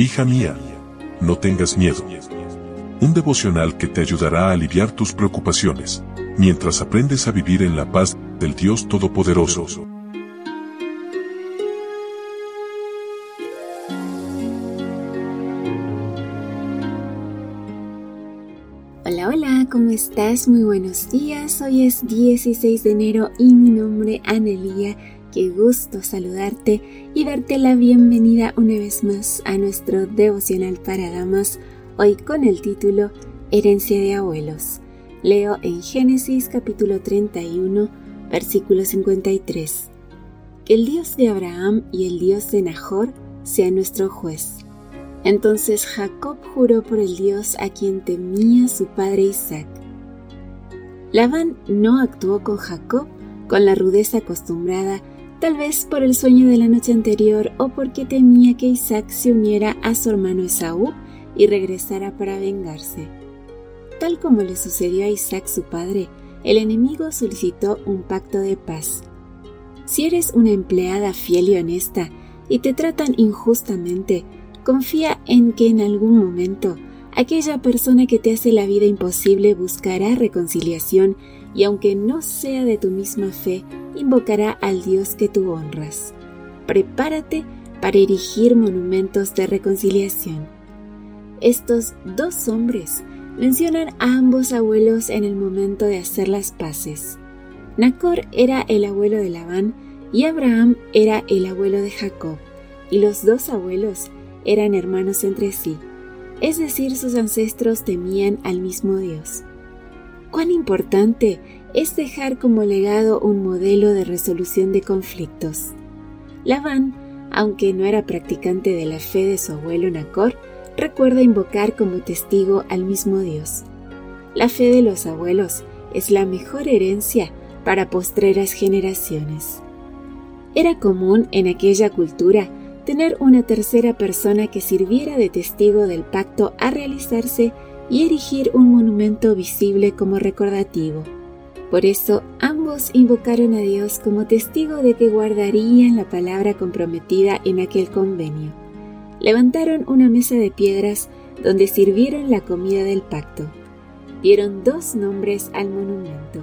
Hija mía, no tengas miedo. Un devocional que te ayudará a aliviar tus preocupaciones, mientras aprendes a vivir en la paz del Dios Todopoderoso. Hola, hola, ¿cómo estás? Muy buenos días. Hoy es 16 de enero y mi nombre es Anelia Qué gusto saludarte y darte la bienvenida una vez más a nuestro devocional para damas, hoy con el título Herencia de abuelos. Leo en Génesis capítulo 31, versículo 53. Que el Dios de Abraham y el Dios de Nahor sea nuestro juez. Entonces Jacob juró por el Dios a quien temía su padre Isaac. Labán no actuó con Jacob con la rudeza acostumbrada tal vez por el sueño de la noche anterior o porque temía que Isaac se uniera a su hermano Esaú y regresara para vengarse. Tal como le sucedió a Isaac su padre, el enemigo solicitó un pacto de paz. Si eres una empleada fiel y honesta y te tratan injustamente, confía en que en algún momento aquella persona que te hace la vida imposible buscará reconciliación y aunque no sea de tu misma fe, invocará al Dios que tú honras. Prepárate para erigir monumentos de reconciliación. Estos dos hombres mencionan a ambos abuelos en el momento de hacer las paces. Nacor era el abuelo de Labán y Abraham era el abuelo de Jacob, y los dos abuelos eran hermanos entre sí, es decir, sus ancestros temían al mismo Dios. Cuán importante es dejar como legado un modelo de resolución de conflictos. Labán, aunque no era practicante de la fe de su abuelo Nacor, recuerda invocar como testigo al mismo Dios. La fe de los abuelos es la mejor herencia para postreras generaciones. Era común en aquella cultura tener una tercera persona que sirviera de testigo del pacto a realizarse y erigir un monumento visible como recordativo. Por eso ambos invocaron a Dios como testigo de que guardarían la palabra comprometida en aquel convenio. Levantaron una mesa de piedras donde sirvieron la comida del pacto. Dieron dos nombres al monumento.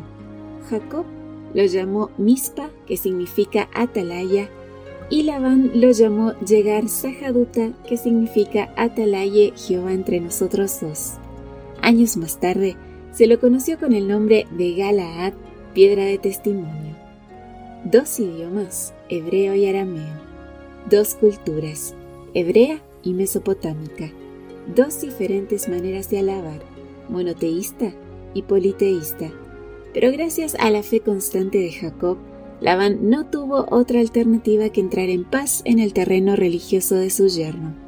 Jacob lo llamó Mispa, que significa atalaya, y Labán lo llamó Llegar Sahaduta, que significa Atalaye Jehová entre nosotros dos. Años más tarde, se lo conoció con el nombre de Galaad, piedra de testimonio. Dos idiomas, hebreo y arameo. Dos culturas, hebrea y mesopotámica. Dos diferentes maneras de alabar, monoteísta y politeísta. Pero gracias a la fe constante de Jacob, Labán no tuvo otra alternativa que entrar en paz en el terreno religioso de su yerno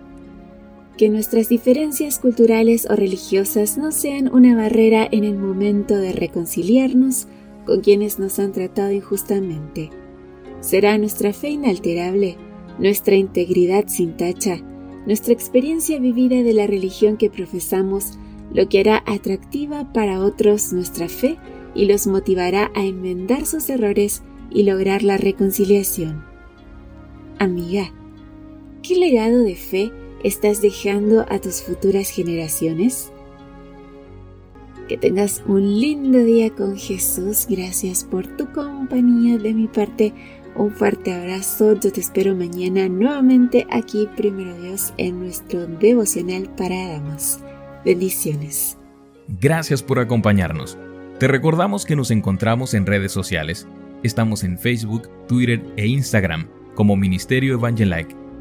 que nuestras diferencias culturales o religiosas no sean una barrera en el momento de reconciliarnos con quienes nos han tratado injustamente. Será nuestra fe inalterable, nuestra integridad sin tacha, nuestra experiencia vivida de la religión que profesamos lo que hará atractiva para otros nuestra fe y los motivará a enmendar sus errores y lograr la reconciliación. Amiga, ¿qué legado de fe estás dejando a tus futuras generaciones? Que tengas un lindo día con Jesús. Gracias por tu compañía de mi parte. Un fuerte abrazo. Yo te espero mañana nuevamente aquí, primero Dios, en nuestro devocional para damas. Bendiciones. Gracias por acompañarnos. Te recordamos que nos encontramos en redes sociales. Estamos en Facebook, Twitter e Instagram como Ministerio Evangelike